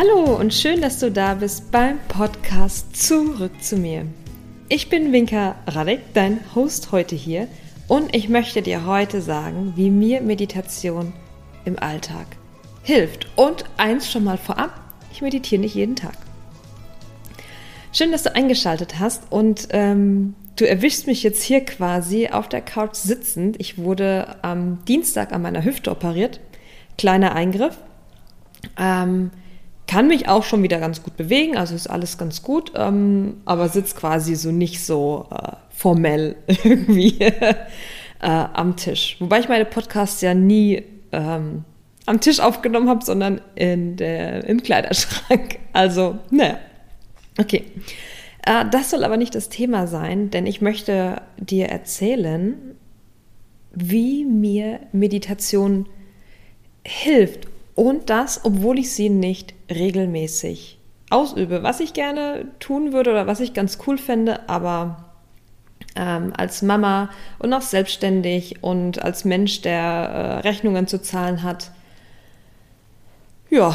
Hallo und schön, dass du da bist beim Podcast Zurück zu mir. Ich bin Winka Radek, dein Host heute hier und ich möchte dir heute sagen, wie mir Meditation im Alltag hilft. Und eins schon mal vorab, ich meditiere nicht jeden Tag. Schön, dass du eingeschaltet hast und ähm, du erwischst mich jetzt hier quasi auf der Couch sitzend. Ich wurde am Dienstag an meiner Hüfte operiert. Kleiner Eingriff. Ähm, kann mich auch schon wieder ganz gut bewegen, also ist alles ganz gut, ähm, aber sitzt quasi so nicht so äh, formell irgendwie äh, am Tisch. Wobei ich meine Podcasts ja nie ähm, am Tisch aufgenommen habe, sondern in der, im Kleiderschrank. Also, naja. Okay. Äh, das soll aber nicht das Thema sein, denn ich möchte dir erzählen, wie mir Meditation hilft. Und das, obwohl ich sie nicht regelmäßig ausübe. Was ich gerne tun würde oder was ich ganz cool fände, aber ähm, als Mama und auch selbstständig und als Mensch, der äh, Rechnungen zu zahlen hat, ja,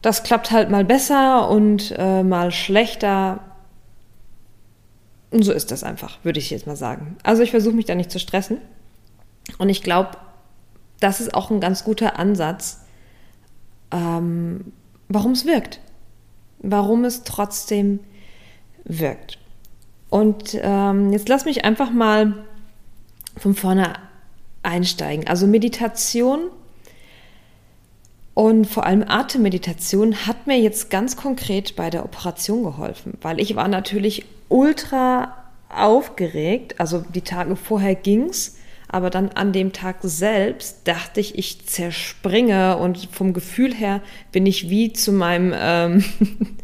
das klappt halt mal besser und äh, mal schlechter. Und so ist das einfach, würde ich jetzt mal sagen. Also ich versuche mich da nicht zu stressen. Und ich glaube, das ist auch ein ganz guter Ansatz, ähm, warum es wirkt. Warum es trotzdem wirkt. Und ähm, jetzt lass mich einfach mal von vorne einsteigen. Also Meditation und vor allem Atemmeditation hat mir jetzt ganz konkret bei der Operation geholfen, weil ich war natürlich ultra aufgeregt. Also die Tage vorher ging es, aber dann an dem Tag selbst dachte ich, ich zerspringe und vom Gefühl her bin ich wie zu meinem, ähm,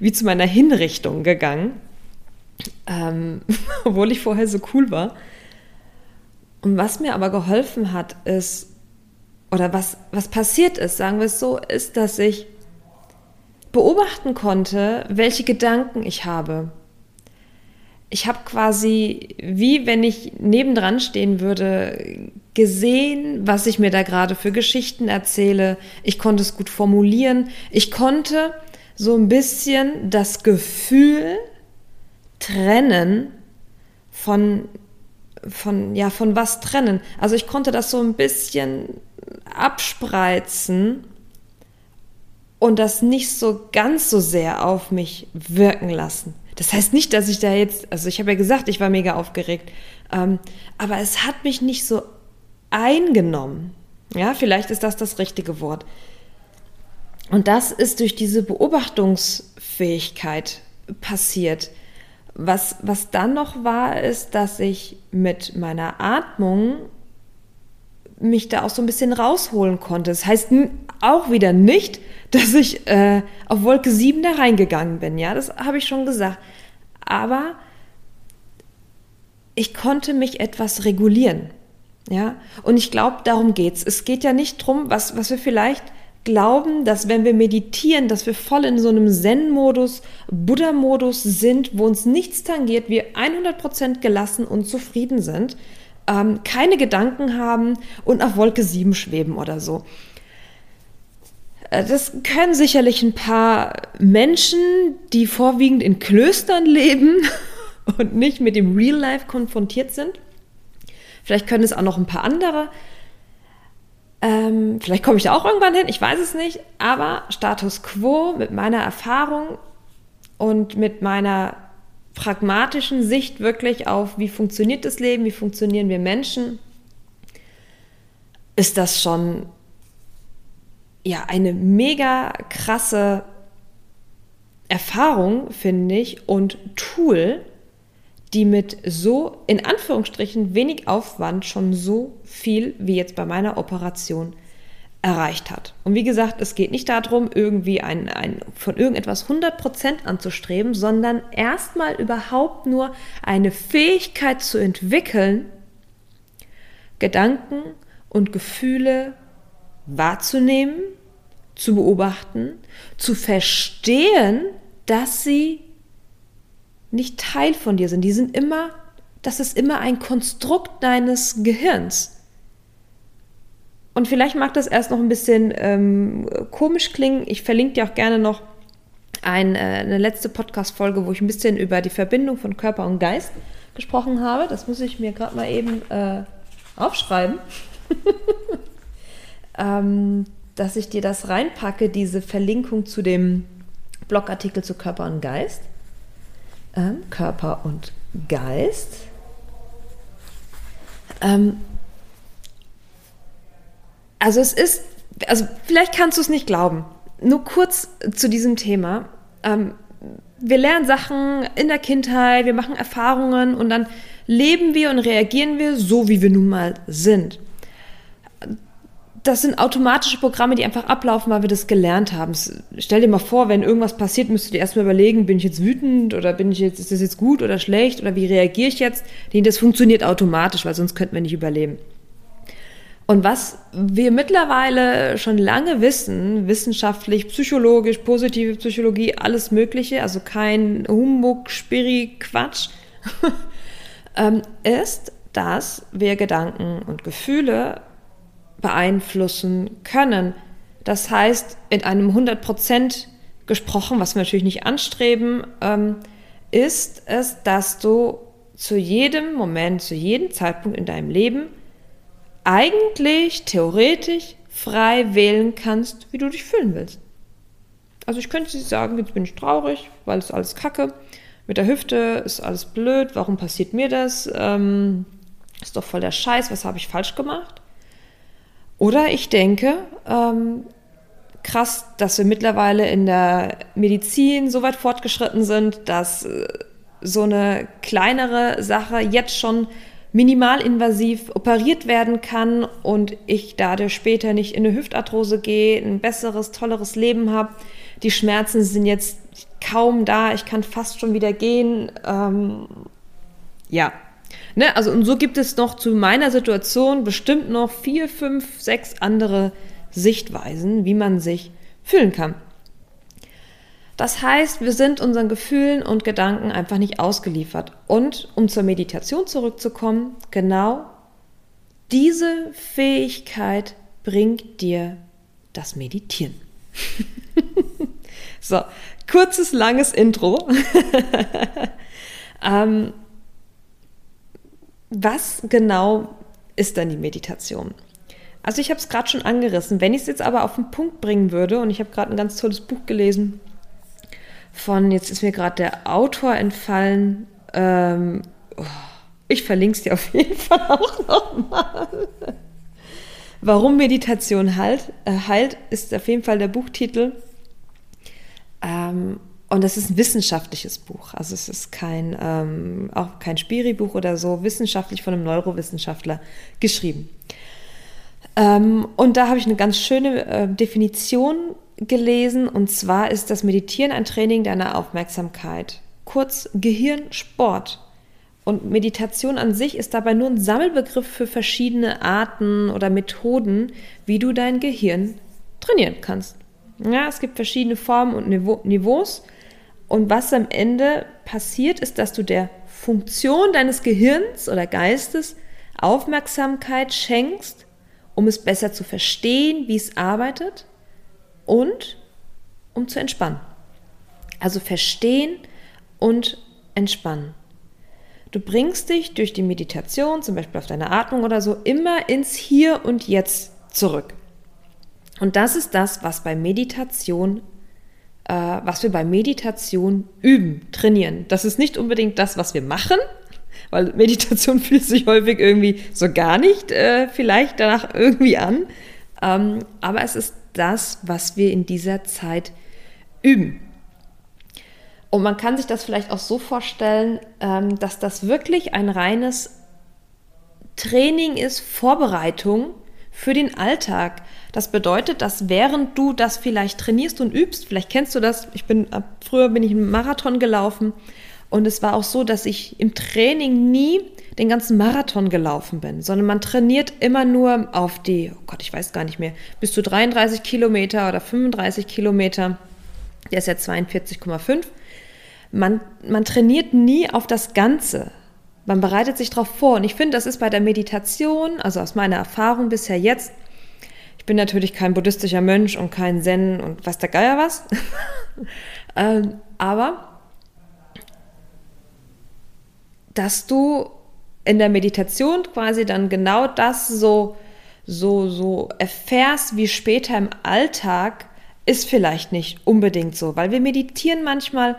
wie zu meiner Hinrichtung gegangen, ähm, obwohl ich vorher so cool war. Und was mir aber geholfen hat, ist oder was, was passiert ist, sagen wir es so, ist, dass ich beobachten konnte, welche Gedanken ich habe. Ich habe quasi, wie wenn ich nebendran stehen würde, gesehen, was ich mir da gerade für Geschichten erzähle. Ich konnte es gut formulieren. Ich konnte so ein bisschen das Gefühl trennen von, von, ja, von was trennen. Also ich konnte das so ein bisschen abspreizen und das nicht so ganz so sehr auf mich wirken lassen. Das heißt nicht, dass ich da jetzt, also ich habe ja gesagt, ich war mega aufgeregt, ähm, aber es hat mich nicht so eingenommen. Ja, vielleicht ist das das richtige Wort. Und das ist durch diese Beobachtungsfähigkeit passiert. Was, was dann noch war, ist, dass ich mit meiner Atmung mich da auch so ein bisschen rausholen konnte. Das heißt auch wieder nicht, dass ich äh, auf Wolke 7 da reingegangen bin. Ja, das habe ich schon gesagt. Aber ich konnte mich etwas regulieren. Ja, und ich glaube, darum geht's. Es geht ja nicht drum, was, was wir vielleicht glauben, dass wenn wir meditieren, dass wir voll in so einem Zen-Modus, Buddha-Modus sind, wo uns nichts tangiert, wir 100% gelassen und zufrieden sind ähm, keine Gedanken haben und auf Wolke 7 schweben oder so. Äh, das können sicherlich ein paar Menschen, die vorwiegend in Klöstern leben und nicht mit dem Real Life konfrontiert sind. Vielleicht können es auch noch ein paar andere. Ähm, vielleicht komme ich da auch irgendwann hin, ich weiß es nicht. Aber Status quo mit meiner Erfahrung und mit meiner pragmatischen Sicht wirklich auf, wie funktioniert das Leben, wie funktionieren wir Menschen, ist das schon ja eine mega krasse Erfahrung, finde ich, und Tool, die mit so in Anführungsstrichen wenig Aufwand schon so viel wie jetzt bei meiner Operation erreicht hat. Und wie gesagt, es geht nicht darum, irgendwie ein, ein, von irgendetwas 100% anzustreben, sondern erstmal überhaupt nur eine Fähigkeit zu entwickeln, Gedanken und Gefühle wahrzunehmen, zu beobachten, zu verstehen, dass sie nicht Teil von dir sind. Die sind immer, das ist immer ein Konstrukt deines Gehirns. Und vielleicht mag das erst noch ein bisschen ähm, komisch klingen. Ich verlinke dir auch gerne noch ein, äh, eine letzte Podcast-Folge, wo ich ein bisschen über die Verbindung von Körper und Geist gesprochen habe. Das muss ich mir gerade mal eben äh, aufschreiben. ähm, dass ich dir das reinpacke, diese Verlinkung zu dem Blogartikel zu Körper und Geist. Ähm, Körper und Geist. Ähm, also es ist, also vielleicht kannst du es nicht glauben. Nur kurz zu diesem Thema. Ähm, wir lernen Sachen in der Kindheit, wir machen Erfahrungen und dann leben wir und reagieren wir so, wie wir nun mal sind das sind automatische Programme, die einfach ablaufen, weil wir das gelernt haben. Stell dir mal vor, wenn irgendwas passiert, müsstest du dir erstmal überlegen, bin ich jetzt wütend oder bin ich jetzt, ist das jetzt gut oder schlecht oder wie reagiere ich jetzt? Das funktioniert automatisch, weil sonst könnten wir nicht überleben. Und was wir mittlerweile schon lange wissen, wissenschaftlich, psychologisch, positive Psychologie, alles Mögliche, also kein Humbug, Spiri, Quatsch, ähm, ist, dass wir Gedanken und Gefühle beeinflussen können. Das heißt, in einem 100% gesprochen, was wir natürlich nicht anstreben, ähm, ist es, dass du zu jedem Moment, zu jedem Zeitpunkt in deinem Leben eigentlich theoretisch frei wählen kannst, wie du dich fühlen willst. Also ich könnte sagen, jetzt bin ich traurig, weil es alles kacke. Mit der Hüfte ist alles blöd. Warum passiert mir das? Ähm, ist doch voll der Scheiß. Was habe ich falsch gemacht? Oder ich denke, ähm, krass, dass wir mittlerweile in der Medizin so weit fortgeschritten sind, dass äh, so eine kleinere Sache jetzt schon minimalinvasiv operiert werden kann und ich dadurch später nicht in eine Hüftarthrose gehe, ein besseres, tolleres Leben habe. Die Schmerzen sind jetzt kaum da, ich kann fast schon wieder gehen. Ähm, ja, Ne? Also, und so gibt es noch zu meiner Situation bestimmt noch vier, fünf, sechs andere Sichtweisen, wie man sich fühlen kann. Das heißt, wir sind unseren Gefühlen und Gedanken einfach nicht ausgeliefert. Und um zur Meditation zurückzukommen, genau diese Fähigkeit bringt dir das Meditieren. so, kurzes, langes Intro. ähm, was genau ist dann die Meditation? Also ich habe es gerade schon angerissen. Wenn ich es jetzt aber auf den Punkt bringen würde, und ich habe gerade ein ganz tolles Buch gelesen von, jetzt ist mir gerade der Autor entfallen, ähm, oh, ich verlinke es dir auf jeden Fall auch nochmal. Warum Meditation halt, äh, heilt, ist auf jeden Fall der Buchtitel. Ähm, und das ist ein wissenschaftliches Buch. Also es ist kein, ähm, auch kein Spiri-Buch oder so, wissenschaftlich von einem Neurowissenschaftler geschrieben. Ähm, und da habe ich eine ganz schöne äh, Definition gelesen. Und zwar ist das Meditieren ein Training deiner Aufmerksamkeit. Kurz Gehirnsport. Und Meditation an sich ist dabei nur ein Sammelbegriff für verschiedene Arten oder Methoden, wie du dein Gehirn trainieren kannst. Ja, es gibt verschiedene Formen und Niveaus. Und was am Ende passiert, ist, dass du der Funktion deines Gehirns oder Geistes Aufmerksamkeit schenkst, um es besser zu verstehen, wie es arbeitet und um zu entspannen. Also verstehen und entspannen. Du bringst dich durch die Meditation, zum Beispiel auf deine Atmung oder so, immer ins Hier und Jetzt zurück. Und das ist das, was bei Meditation äh, was wir bei Meditation üben, trainieren. Das ist nicht unbedingt das, was wir machen, weil Meditation fühlt sich häufig irgendwie so gar nicht äh, vielleicht danach irgendwie an. Ähm, aber es ist das, was wir in dieser Zeit üben. Und man kann sich das vielleicht auch so vorstellen, ähm, dass das wirklich ein reines Training ist, Vorbereitung für den Alltag. Das bedeutet, dass während du das vielleicht trainierst und übst, vielleicht kennst du das, ich bin früher bin ich einen Marathon gelaufen und es war auch so, dass ich im Training nie den ganzen Marathon gelaufen bin, sondern man trainiert immer nur auf die, oh Gott, ich weiß gar nicht mehr, bis zu 33 Kilometer oder 35 Kilometer. Der ist ja 42,5. Man, man trainiert nie auf das Ganze. Man bereitet sich darauf vor. Und ich finde, das ist bei der Meditation, also aus meiner Erfahrung bisher jetzt, bin natürlich kein buddhistischer Mönch und kein Zen und was der Geier was. ähm, aber dass du in der Meditation quasi dann genau das so, so, so erfährst wie später im Alltag, ist vielleicht nicht unbedingt so, weil wir meditieren manchmal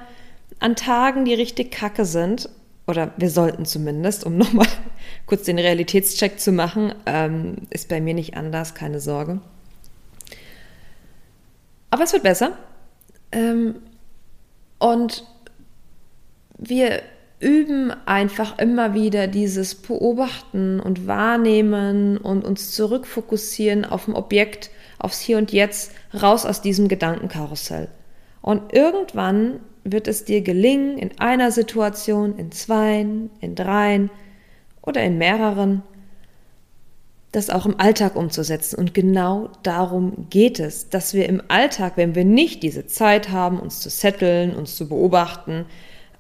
an Tagen, die richtig kacke sind, oder wir sollten zumindest, um nochmal kurz den Realitätscheck zu machen, ähm, ist bei mir nicht anders, keine Sorge. Aber es wird besser. Ähm, und wir üben einfach immer wieder dieses Beobachten und Wahrnehmen und uns zurückfokussieren auf ein Objekt, aufs Hier und Jetzt, raus aus diesem Gedankenkarussell. Und irgendwann wird es dir gelingen, in einer Situation, in zweien, in dreien oder in mehreren, das auch im Alltag umzusetzen. Und genau darum geht es, dass wir im Alltag, wenn wir nicht diese Zeit haben, uns zu setteln, uns zu beobachten,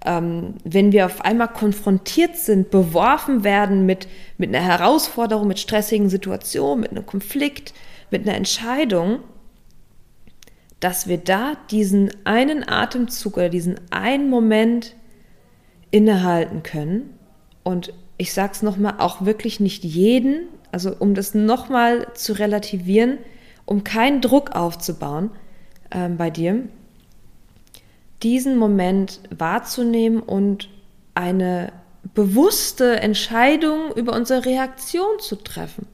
ähm, wenn wir auf einmal konfrontiert sind, beworfen werden mit, mit einer Herausforderung, mit stressigen Situationen, mit einem Konflikt, mit einer Entscheidung, dass wir da diesen einen Atemzug oder diesen einen Moment innehalten können. Und ich sage es nochmal, auch wirklich nicht jeden, also um das nochmal zu relativieren, um keinen Druck aufzubauen ähm, bei dir, diesen Moment wahrzunehmen und eine bewusste Entscheidung über unsere Reaktion zu treffen.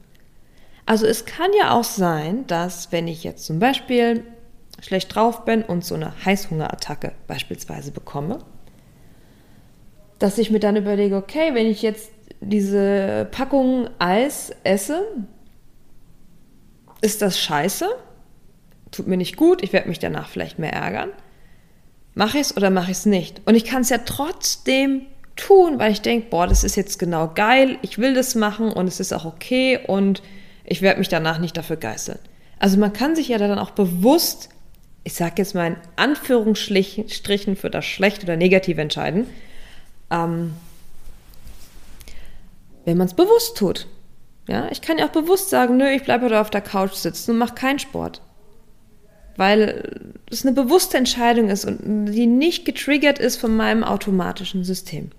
Also es kann ja auch sein, dass wenn ich jetzt zum Beispiel schlecht drauf bin und so eine Heißhungerattacke beispielsweise bekomme, dass ich mir dann überlege, okay, wenn ich jetzt diese Packung Eis esse, ist das scheiße? Tut mir nicht gut, ich werde mich danach vielleicht mehr ärgern. Mache ich es oder mache ich es nicht? Und ich kann es ja trotzdem tun, weil ich denke, boah, das ist jetzt genau geil, ich will das machen und es ist auch okay und ich werde mich danach nicht dafür geißeln. Also man kann sich ja dann auch bewusst ich sage jetzt mal in Anführungsstrichen für das Schlechte oder Negative entscheiden, ähm, wenn man es bewusst tut. Ja, ich kann ja auch bewusst sagen, nö, ich bleibe heute auf der Couch sitzen und mache keinen Sport. Weil es eine bewusste Entscheidung ist und die nicht getriggert ist von meinem automatischen System.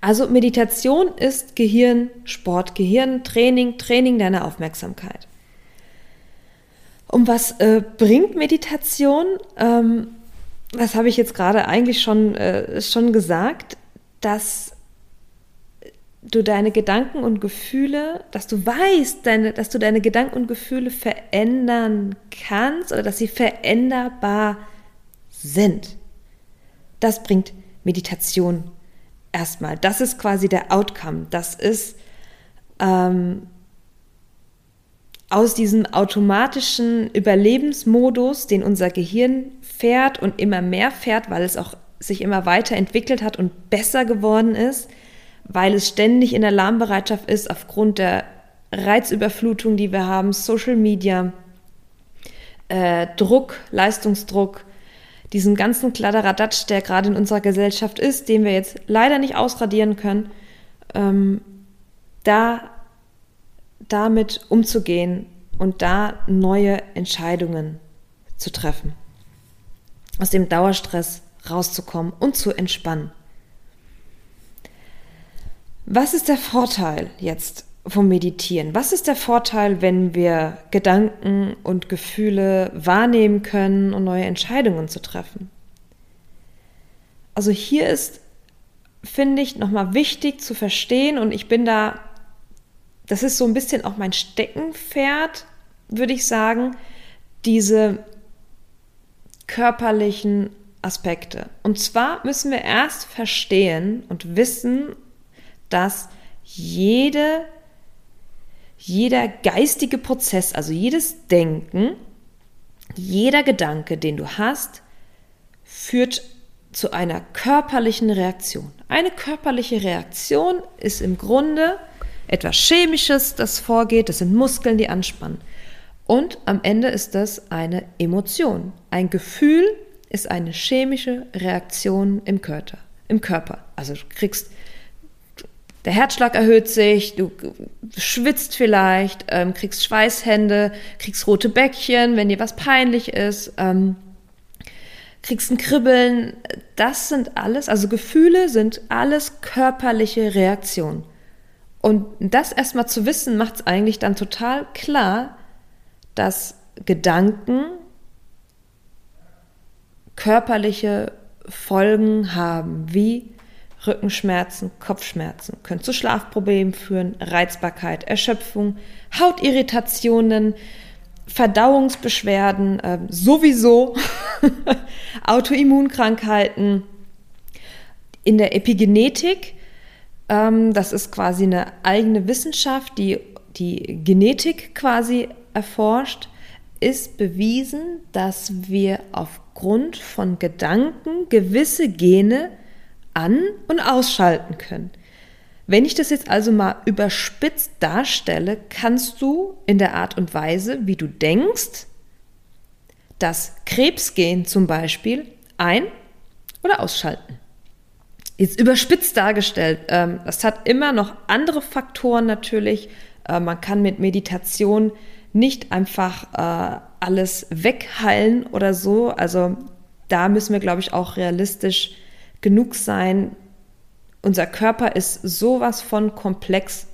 Also Meditation ist Gehirnsport, Gehirntraining, Training deiner Aufmerksamkeit. Um was äh, bringt Meditation? Ähm, das habe ich jetzt gerade eigentlich schon, äh, schon gesagt, dass du deine Gedanken und Gefühle, dass du weißt, deine, dass du deine Gedanken und Gefühle verändern kannst oder dass sie veränderbar sind. Das bringt Meditation erstmal. Das ist quasi der Outcome. Das ist ähm, aus diesem automatischen Überlebensmodus, den unser Gehirn fährt und immer mehr fährt, weil es auch sich immer weiter entwickelt hat und besser geworden ist, weil es ständig in Alarmbereitschaft ist aufgrund der Reizüberflutung, die wir haben, Social Media, äh, Druck, Leistungsdruck, diesen ganzen Kladderadatsch, der gerade in unserer Gesellschaft ist, den wir jetzt leider nicht ausradieren können, ähm, da damit umzugehen und da neue Entscheidungen zu treffen. Aus dem Dauerstress rauszukommen und zu entspannen. Was ist der Vorteil jetzt vom Meditieren? Was ist der Vorteil, wenn wir Gedanken und Gefühle wahrnehmen können und neue Entscheidungen zu treffen? Also hier ist, finde ich, nochmal wichtig zu verstehen und ich bin da das ist so ein bisschen auch mein Steckenpferd, würde ich sagen, diese körperlichen Aspekte. Und zwar müssen wir erst verstehen und wissen, dass jede, jeder geistige Prozess, also jedes Denken, jeder Gedanke, den du hast, führt zu einer körperlichen Reaktion. Eine körperliche Reaktion ist im Grunde etwas Chemisches, das vorgeht, das sind Muskeln, die anspannen. Und am Ende ist das eine Emotion. Ein Gefühl ist eine chemische Reaktion im Körper. Im Körper. Also du kriegst, der Herzschlag erhöht sich, du schwitzt vielleicht, ähm, kriegst Schweißhände, kriegst rote Bäckchen, wenn dir was peinlich ist, ähm, kriegst ein Kribbeln. Das sind alles, also Gefühle sind alles körperliche Reaktionen. Und das erstmal zu wissen, macht es eigentlich dann total klar, dass Gedanken körperliche Folgen haben, wie Rückenschmerzen, Kopfschmerzen, können zu Schlafproblemen führen, Reizbarkeit, Erschöpfung, Hautirritationen, Verdauungsbeschwerden, äh, sowieso Autoimmunkrankheiten. In der Epigenetik, das ist quasi eine eigene Wissenschaft, die die Genetik quasi erforscht, ist bewiesen, dass wir aufgrund von Gedanken gewisse Gene an- und ausschalten können. Wenn ich das jetzt also mal überspitzt darstelle, kannst du in der Art und Weise, wie du denkst, das Krebsgen zum Beispiel ein- oder ausschalten. Jetzt überspitzt dargestellt, ähm, das hat immer noch andere Faktoren natürlich. Äh, man kann mit Meditation nicht einfach äh, alles wegheilen oder so. Also da müssen wir, glaube ich, auch realistisch genug sein. Unser Körper ist sowas von komplex,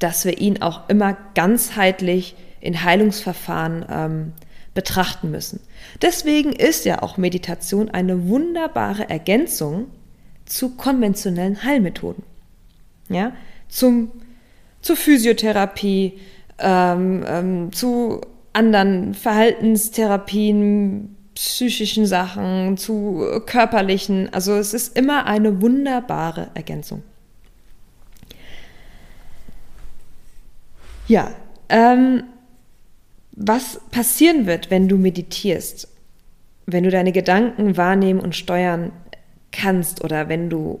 dass wir ihn auch immer ganzheitlich in Heilungsverfahren ähm, betrachten müssen. Deswegen ist ja auch Meditation eine wunderbare Ergänzung zu konventionellen Heilmethoden. Ja, zum, zur Physiotherapie, ähm, ähm, zu anderen Verhaltenstherapien, psychischen Sachen, zu körperlichen. Also es ist immer eine wunderbare Ergänzung. Ja, ähm, was passieren wird, wenn du meditierst, wenn du deine Gedanken wahrnehmen und steuern kannst oder wenn du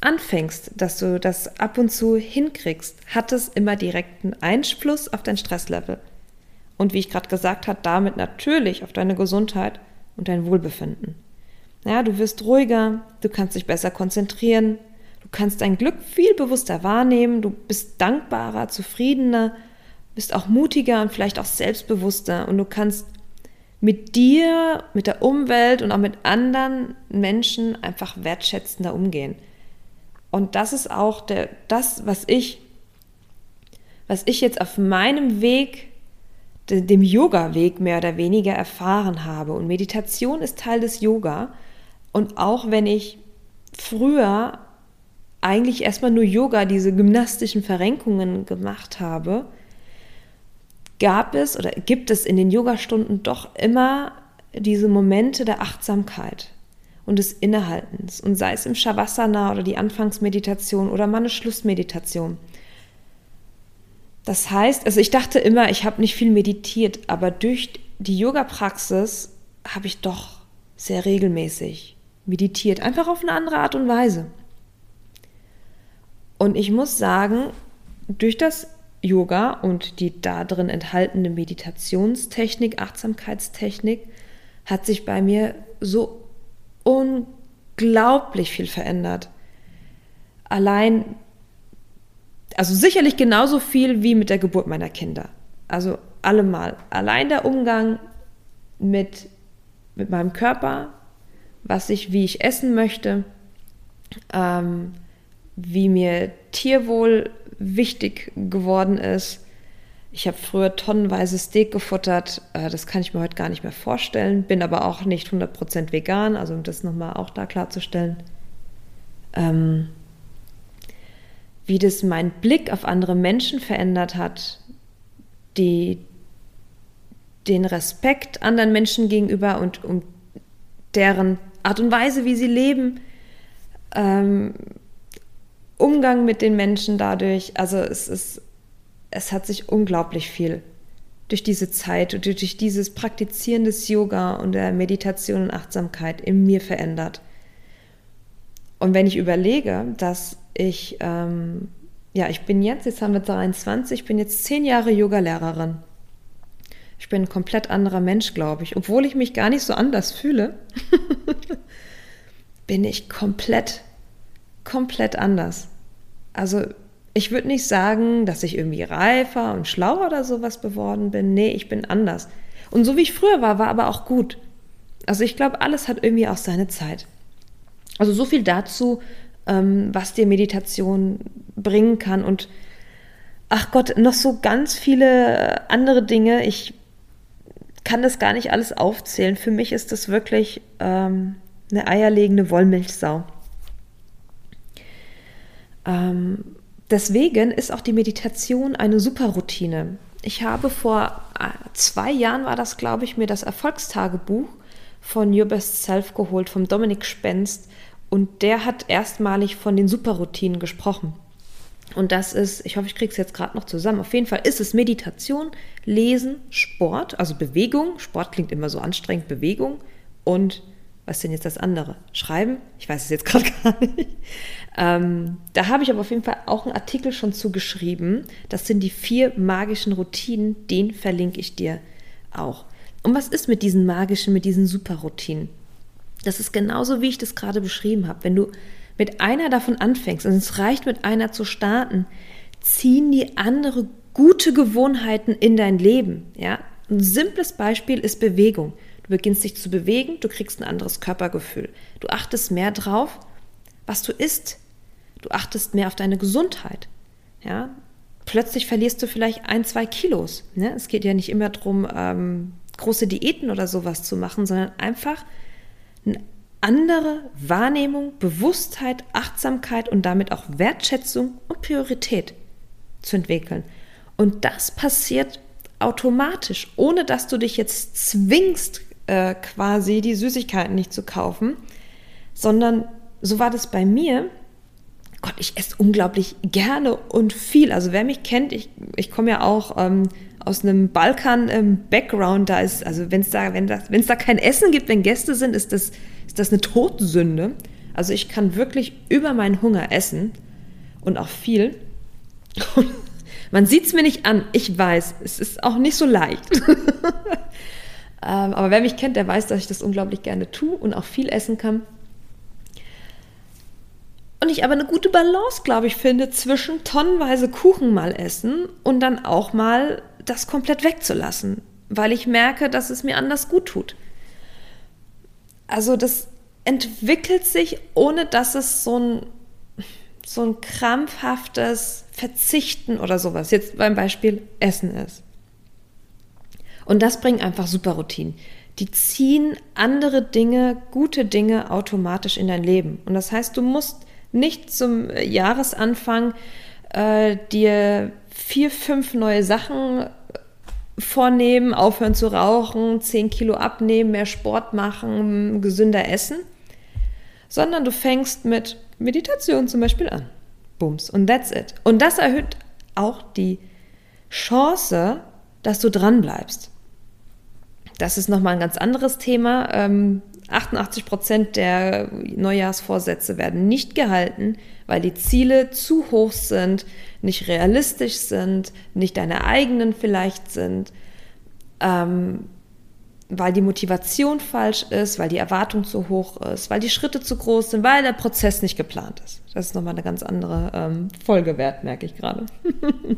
anfängst, dass du das ab und zu hinkriegst, hat es immer direkten Einfluss auf dein Stresslevel. Und wie ich gerade gesagt habe, damit natürlich auf deine Gesundheit und dein Wohlbefinden. Ja, du wirst ruhiger, du kannst dich besser konzentrieren, du kannst dein Glück viel bewusster wahrnehmen, du bist dankbarer, zufriedener, bist auch mutiger und vielleicht auch selbstbewusster und du kannst mit dir, mit der Umwelt und auch mit anderen Menschen einfach wertschätzender umgehen. Und das ist auch der, das, was ich, was ich jetzt auf meinem Weg, dem Yoga-Weg mehr oder weniger erfahren habe. Und Meditation ist Teil des Yoga. Und auch wenn ich früher eigentlich erstmal nur Yoga, diese gymnastischen Verrenkungen gemacht habe, gab es oder gibt es in den Yogastunden doch immer diese Momente der Achtsamkeit und des Innehaltens. Und sei es im Shavasana oder die Anfangsmeditation oder mal eine Schlussmeditation. Das heißt, also ich dachte immer, ich habe nicht viel meditiert, aber durch die Yoga-Praxis habe ich doch sehr regelmäßig meditiert, einfach auf eine andere Art und Weise. Und ich muss sagen, durch das Yoga und die darin enthaltene Meditationstechnik, Achtsamkeitstechnik hat sich bei mir so unglaublich viel verändert. Allein, also sicherlich genauso viel wie mit der Geburt meiner Kinder. Also allemal. Allein der Umgang mit, mit meinem Körper, was ich, wie ich essen möchte, ähm, wie mir Tierwohl wichtig geworden ist. Ich habe früher tonnenweise Steak gefuttert. Äh, das kann ich mir heute gar nicht mehr vorstellen. Bin aber auch nicht 100% vegan, also um das nochmal auch da klarzustellen. Ähm, wie das meinen Blick auf andere Menschen verändert hat, die, den Respekt anderen Menschen gegenüber und um deren Art und Weise, wie sie leben, ähm, Umgang mit den Menschen dadurch. Also es ist, es hat sich unglaublich viel durch diese Zeit und durch dieses Praktizieren des Yoga und der Meditation und Achtsamkeit in mir verändert. Und wenn ich überlege, dass ich, ähm, ja, ich bin jetzt, jetzt haben wir 23, ich bin jetzt zehn Jahre Yoga-Lehrerin. Ich bin ein komplett anderer Mensch, glaube ich. Obwohl ich mich gar nicht so anders fühle, bin ich komplett komplett anders. Also ich würde nicht sagen, dass ich irgendwie reifer und schlauer oder sowas geworden bin. Nee, ich bin anders. Und so wie ich früher war, war aber auch gut. Also ich glaube, alles hat irgendwie auch seine Zeit. Also so viel dazu, ähm, was dir Meditation bringen kann. Und ach Gott, noch so ganz viele andere Dinge. Ich kann das gar nicht alles aufzählen. Für mich ist das wirklich ähm, eine eierlegende Wollmilchsau. Ähm, deswegen ist auch die Meditation eine super Routine. Ich habe vor äh, zwei Jahren, war das glaube ich, mir das Erfolgstagebuch von Your Best Self geholt, vom Dominik Spenst. Und der hat erstmalig von den Superroutinen gesprochen. Und das ist, ich hoffe, ich kriege es jetzt gerade noch zusammen. Auf jeden Fall ist es Meditation, Lesen, Sport, also Bewegung. Sport klingt immer so anstrengend, Bewegung. Und was ist denn jetzt das andere? Schreiben? Ich weiß es jetzt gerade gar nicht. Ähm, da habe ich aber auf jeden Fall auch einen Artikel schon zugeschrieben. Das sind die vier magischen Routinen. Den verlinke ich dir auch. Und was ist mit diesen magischen, mit diesen Superroutinen? Das ist genauso, wie ich das gerade beschrieben habe. Wenn du mit einer davon anfängst, und es reicht mit einer zu starten, ziehen die andere gute Gewohnheiten in dein Leben. Ja? Ein simples Beispiel ist Bewegung. Du beginnst dich zu bewegen, du kriegst ein anderes Körpergefühl. Du achtest mehr drauf, was du isst. Du achtest mehr auf deine Gesundheit. Ja? Plötzlich verlierst du vielleicht ein, zwei Kilos. Ne? Es geht ja nicht immer darum, ähm, große Diäten oder sowas zu machen, sondern einfach eine andere Wahrnehmung, Bewusstheit, Achtsamkeit und damit auch Wertschätzung und Priorität zu entwickeln. Und das passiert automatisch, ohne dass du dich jetzt zwingst, äh, quasi die Süßigkeiten nicht zu kaufen, sondern so war das bei mir. Gott, ich esse unglaublich gerne und viel. Also wer mich kennt, ich, ich komme ja auch ähm, aus einem Balkan-Background, da ist, also wenn's da, wenn es da kein Essen gibt, wenn Gäste sind, ist das, ist das eine Todsünde. Also ich kann wirklich über meinen Hunger essen und auch viel. Man sieht es mir nicht an, ich weiß, es ist auch nicht so leicht. ähm, aber wer mich kennt, der weiß, dass ich das unglaublich gerne tue und auch viel essen kann. Und ich aber eine gute Balance, glaube ich, finde zwischen tonnenweise Kuchen mal essen und dann auch mal das komplett wegzulassen, weil ich merke, dass es mir anders gut tut. Also das entwickelt sich, ohne dass es so ein, so ein krampfhaftes Verzichten oder sowas, jetzt beim Beispiel Essen ist. Und das bringt einfach super Routinen. Die ziehen andere Dinge, gute Dinge automatisch in dein Leben. Und das heißt, du musst nicht zum Jahresanfang äh, dir vier, fünf neue Sachen vornehmen, aufhören zu rauchen, zehn Kilo abnehmen, mehr Sport machen, gesünder essen, sondern du fängst mit Meditation zum Beispiel an. Bums. Und that's it. Und das erhöht auch die Chance, dass du dran bleibst. Das ist nochmal ein ganz anderes Thema. Ähm, 88 Prozent der Neujahrsvorsätze werden nicht gehalten, weil die Ziele zu hoch sind, nicht realistisch sind, nicht deine eigenen vielleicht sind, ähm, weil die Motivation falsch ist, weil die Erwartung zu hoch ist, weil die Schritte zu groß sind, weil der Prozess nicht geplant ist. Das ist nochmal eine ganz andere ähm, Folgewert, merke ich gerade.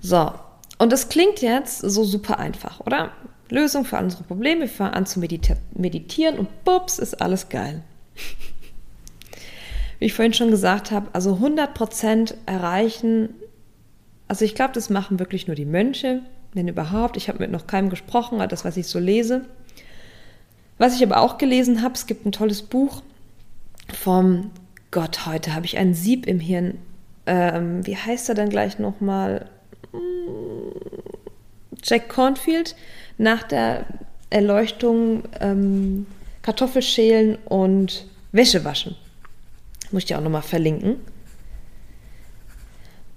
so, und das klingt jetzt so super einfach, oder? Lösung für unsere Probleme, wir fangen an zu meditieren und bups, ist alles geil. Wie ich vorhin schon gesagt habe, also 100% erreichen, also ich glaube, das machen wirklich nur die Mönche, wenn überhaupt. Ich habe mit noch keinem gesprochen, das, was ich so lese. Was ich aber auch gelesen habe, es gibt ein tolles Buch vom Gott, heute habe ich ein Sieb im Hirn. Ähm, wie heißt er denn gleich nochmal? Jack Cornfield nach der Erleuchtung ähm, Kartoffelschälen und Wäsche waschen. Muss ich dir auch nochmal verlinken.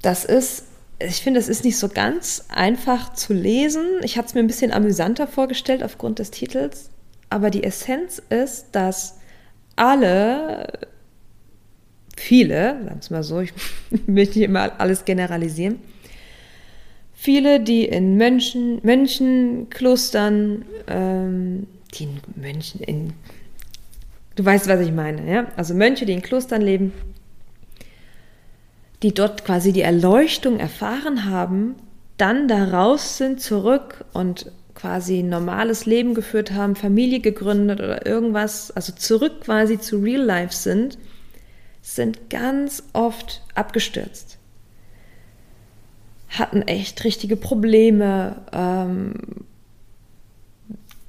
Das ist, ich finde, es ist nicht so ganz einfach zu lesen. Ich hatte es mir ein bisschen amüsanter vorgestellt aufgrund des Titels. Aber die Essenz ist, dass alle, viele, sagen wir mal so, ich will nicht immer alles generalisieren, Viele, die in Mönchen, Mönchenklostern, ähm, die in Mönchen, in, du weißt, was ich meine, ja? Also Mönche, die in Klostern leben, die dort quasi die Erleuchtung erfahren haben, dann da raus sind, zurück und quasi ein normales Leben geführt haben, Familie gegründet oder irgendwas, also zurück quasi zu Real Life sind, sind ganz oft abgestürzt. Hatten echt richtige Probleme, ähm,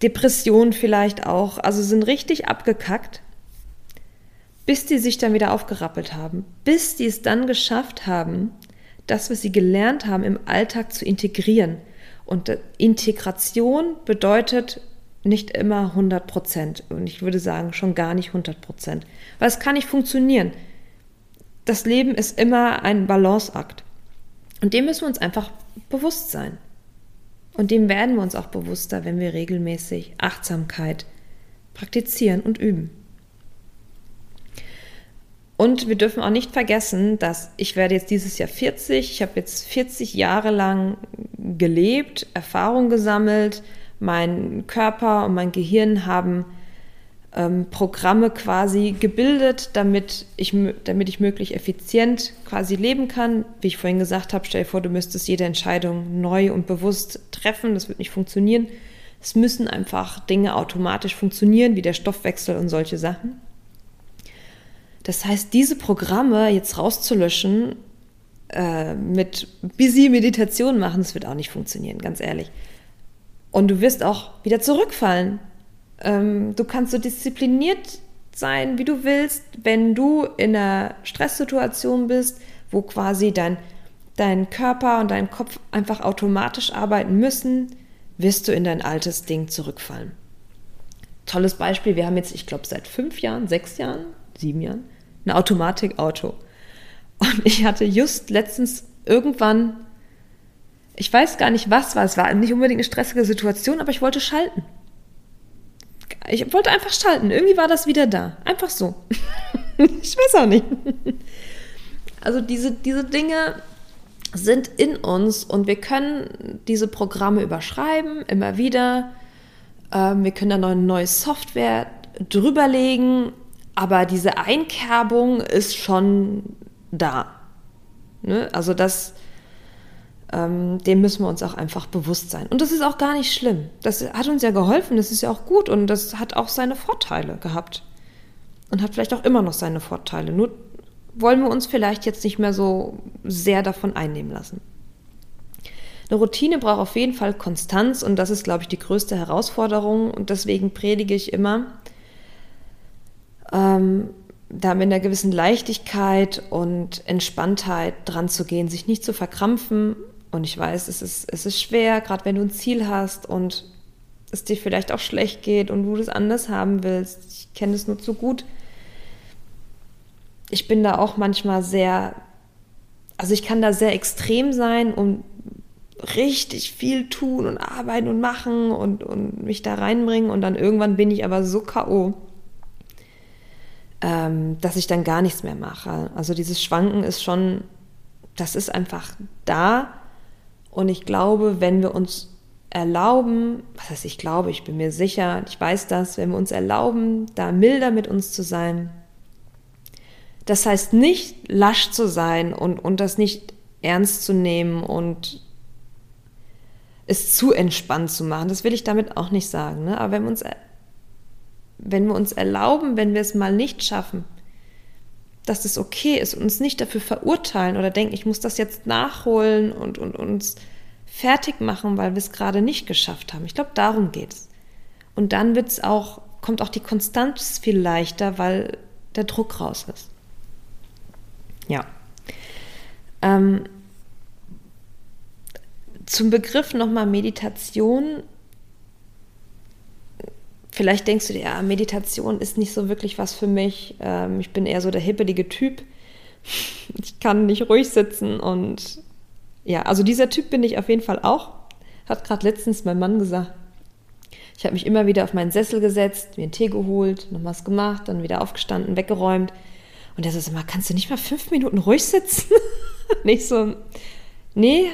Depressionen vielleicht auch, also sind richtig abgekackt, bis die sich dann wieder aufgerappelt haben, bis die es dann geschafft haben, das, was sie gelernt haben, im Alltag zu integrieren. Und Integration bedeutet nicht immer 100 Prozent. Und ich würde sagen, schon gar nicht 100 Prozent. Weil es kann nicht funktionieren. Das Leben ist immer ein Balanceakt. Und dem müssen wir uns einfach bewusst sein. Und dem werden wir uns auch bewusster, wenn wir regelmäßig Achtsamkeit praktizieren und üben. Und wir dürfen auch nicht vergessen, dass ich werde jetzt dieses Jahr 40, ich habe jetzt 40 Jahre lang gelebt, Erfahrung gesammelt, mein Körper und mein Gehirn haben ähm, Programme quasi gebildet, damit ich, damit ich möglichst effizient quasi leben kann. Wie ich vorhin gesagt habe, stell dir vor, du müsstest jede Entscheidung neu und bewusst treffen, das wird nicht funktionieren. Es müssen einfach Dinge automatisch funktionieren, wie der Stoffwechsel und solche Sachen. Das heißt, diese Programme jetzt rauszulöschen, äh, mit busy Meditation machen, das wird auch nicht funktionieren, ganz ehrlich. Und du wirst auch wieder zurückfallen. Ähm, du kannst so diszipliniert sein, wie du willst, wenn du in einer Stresssituation bist, wo quasi dein, dein Körper und dein Kopf einfach automatisch arbeiten müssen, wirst du in dein altes Ding zurückfallen. Tolles Beispiel, wir haben jetzt, ich glaube, seit fünf Jahren, sechs Jahren, sieben Jahren, ein Automatikauto. Und ich hatte just letztens irgendwann, ich weiß gar nicht was war, es war nicht unbedingt eine stressige Situation, aber ich wollte schalten. Ich wollte einfach schalten. Irgendwie war das wieder da. Einfach so. ich weiß auch nicht. Also diese, diese Dinge sind in uns und wir können diese Programme überschreiben, immer wieder. Ähm, wir können da noch eine neue Software drüberlegen aber diese Einkerbung ist schon da. Ne? Also das, ähm, dem müssen wir uns auch einfach bewusst sein. Und das ist auch gar nicht schlimm. Das hat uns ja geholfen, das ist ja auch gut und das hat auch seine Vorteile gehabt. Und hat vielleicht auch immer noch seine Vorteile. Nur wollen wir uns vielleicht jetzt nicht mehr so sehr davon einnehmen lassen. Eine Routine braucht auf jeden Fall Konstanz und das ist, glaube ich, die größte Herausforderung. Und deswegen predige ich immer, ähm, da mit einer gewissen Leichtigkeit und Entspanntheit dran zu gehen, sich nicht zu verkrampfen. Und ich weiß, es ist, es ist schwer, gerade wenn du ein Ziel hast und es dir vielleicht auch schlecht geht und du das anders haben willst. Ich kenne es nur zu gut. Ich bin da auch manchmal sehr, also ich kann da sehr extrem sein und richtig viel tun und arbeiten und machen und, und mich da reinbringen und dann irgendwann bin ich aber so K.O ähm, dass ich dann gar nichts mehr mache. Also dieses Schwanken ist schon, das ist einfach da. Und ich glaube, wenn wir uns erlauben, was heißt ich glaube, ich bin mir sicher, ich weiß das, wenn wir uns erlauben, da milder mit uns zu sein, das heißt nicht lasch zu sein und, und das nicht ernst zu nehmen und es zu entspannt zu machen. Das will ich damit auch nicht sagen. Ne? Aber wenn wir uns wenn wir uns erlauben, wenn wir es mal nicht schaffen, dass es okay ist und uns nicht dafür verurteilen oder denken, ich muss das jetzt nachholen und, und uns fertig machen, weil wir es gerade nicht geschafft haben. Ich glaube, darum geht es. Und dann wird's auch, kommt auch die Konstanz viel leichter, weil der Druck raus ist. Ja. Ähm, zum Begriff nochmal Meditation Vielleicht denkst du dir, ja, Meditation ist nicht so wirklich was für mich. Ähm, ich bin eher so der hippelige Typ. Ich kann nicht ruhig sitzen und ja, also dieser Typ bin ich auf jeden Fall auch. Hat gerade letztens mein Mann gesagt. Ich habe mich immer wieder auf meinen Sessel gesetzt, mir einen Tee geholt, noch was gemacht, dann wieder aufgestanden, weggeräumt. Und er sagt immer, kannst du nicht mal fünf Minuten ruhig sitzen? nicht so, nee,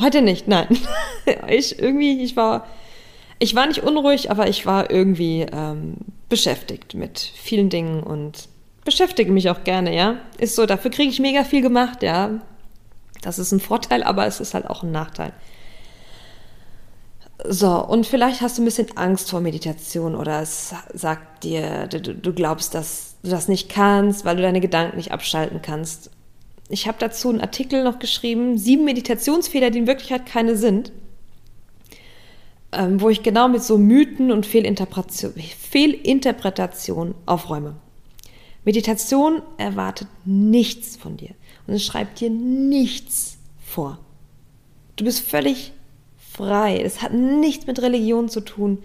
heute nicht, nein. ich irgendwie, ich war ich war nicht unruhig, aber ich war irgendwie ähm, beschäftigt mit vielen Dingen und beschäftige mich auch gerne, ja. Ist so, dafür kriege ich mega viel gemacht, ja. Das ist ein Vorteil, aber es ist halt auch ein Nachteil. So, und vielleicht hast du ein bisschen Angst vor Meditation oder es sagt dir, du, du glaubst, dass du das nicht kannst, weil du deine Gedanken nicht abschalten kannst. Ich habe dazu einen Artikel noch geschrieben, sieben Meditationsfehler, die in Wirklichkeit keine sind, ähm, wo ich genau mit so Mythen und Fehlinterpretation, aufräume. Meditation erwartet nichts von dir und es schreibt dir nichts vor. Du bist völlig frei. Es hat nichts mit Religion zu tun.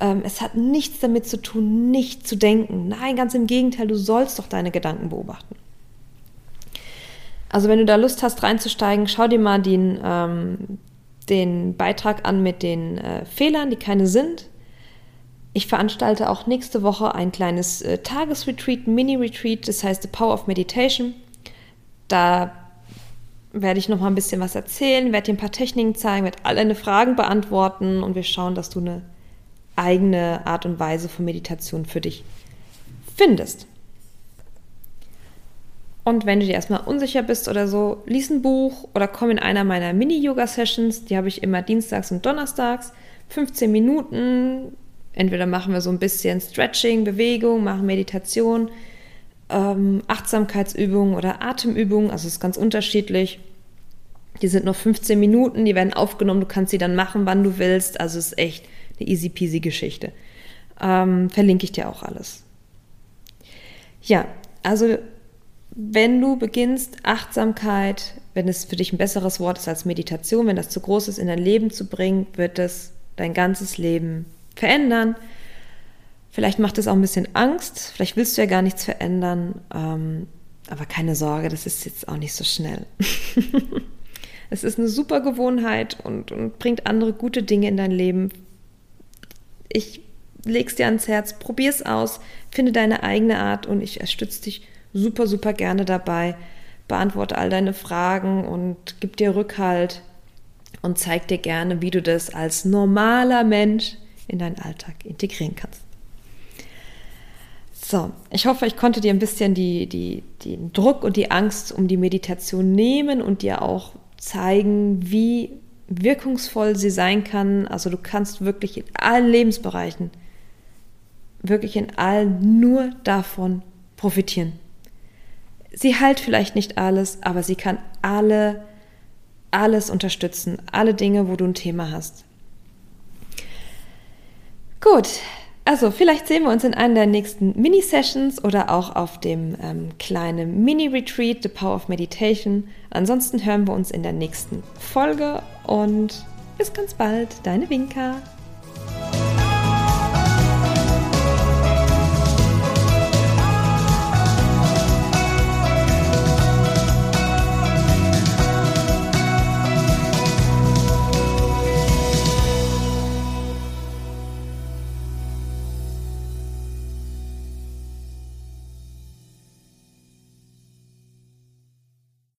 Ähm, es hat nichts damit zu tun, nicht zu denken. Nein, ganz im Gegenteil, du sollst doch deine Gedanken beobachten. Also wenn du da Lust hast reinzusteigen, schau dir mal den, ähm, den Beitrag an mit den äh, Fehlern, die keine sind. Ich veranstalte auch nächste Woche ein kleines äh, Tagesretreat, Mini-Retreat, das heißt The Power of Meditation. Da werde ich noch mal ein bisschen was erzählen, werde dir ein paar Techniken zeigen, werde all deine Fragen beantworten und wir schauen, dass du eine eigene Art und Weise von Meditation für dich findest. Und wenn du dir erstmal unsicher bist oder so, lies ein Buch oder komm in einer meiner Mini-Yoga-Sessions. Die habe ich immer dienstags und donnerstags. 15 Minuten. Entweder machen wir so ein bisschen Stretching, Bewegung, machen Meditation ähm, Achtsamkeitsübungen oder Atemübungen, also es ist ganz unterschiedlich. Die sind nur 15 Minuten, die werden aufgenommen, du kannst sie dann machen, wann du willst. Also es ist echt eine easy peasy Geschichte. Ähm, verlinke ich dir auch alles. Ja, also wenn du beginnst, Achtsamkeit, wenn es für dich ein besseres Wort ist als Meditation, wenn das zu groß ist, in dein Leben zu bringen, wird es dein ganzes Leben verändern. Vielleicht macht es auch ein bisschen Angst, vielleicht willst du ja gar nichts verändern, ähm, aber keine Sorge, das ist jetzt auch nicht so schnell. es ist eine super Gewohnheit und, und bringt andere gute Dinge in dein Leben. Ich leg's dir ans Herz, probier's aus, finde deine eigene Art und ich unterstütze dich super, super gerne dabei. Beantworte all deine Fragen und gib dir Rückhalt und zeig dir gerne, wie du das als normaler Mensch in deinen Alltag integrieren kannst. So, ich hoffe, ich konnte dir ein bisschen die, die, den Druck und die Angst um die Meditation nehmen und dir auch zeigen, wie wirkungsvoll sie sein kann. Also du kannst wirklich in allen Lebensbereichen, wirklich in allen nur davon profitieren. Sie heilt vielleicht nicht alles, aber sie kann alle, alles unterstützen, alle Dinge, wo du ein Thema hast. Gut, also vielleicht sehen wir uns in einer der nächsten Mini-Sessions oder auch auf dem ähm, kleinen Mini-Retreat, The Power of Meditation. Ansonsten hören wir uns in der nächsten Folge und bis ganz bald, deine Winka.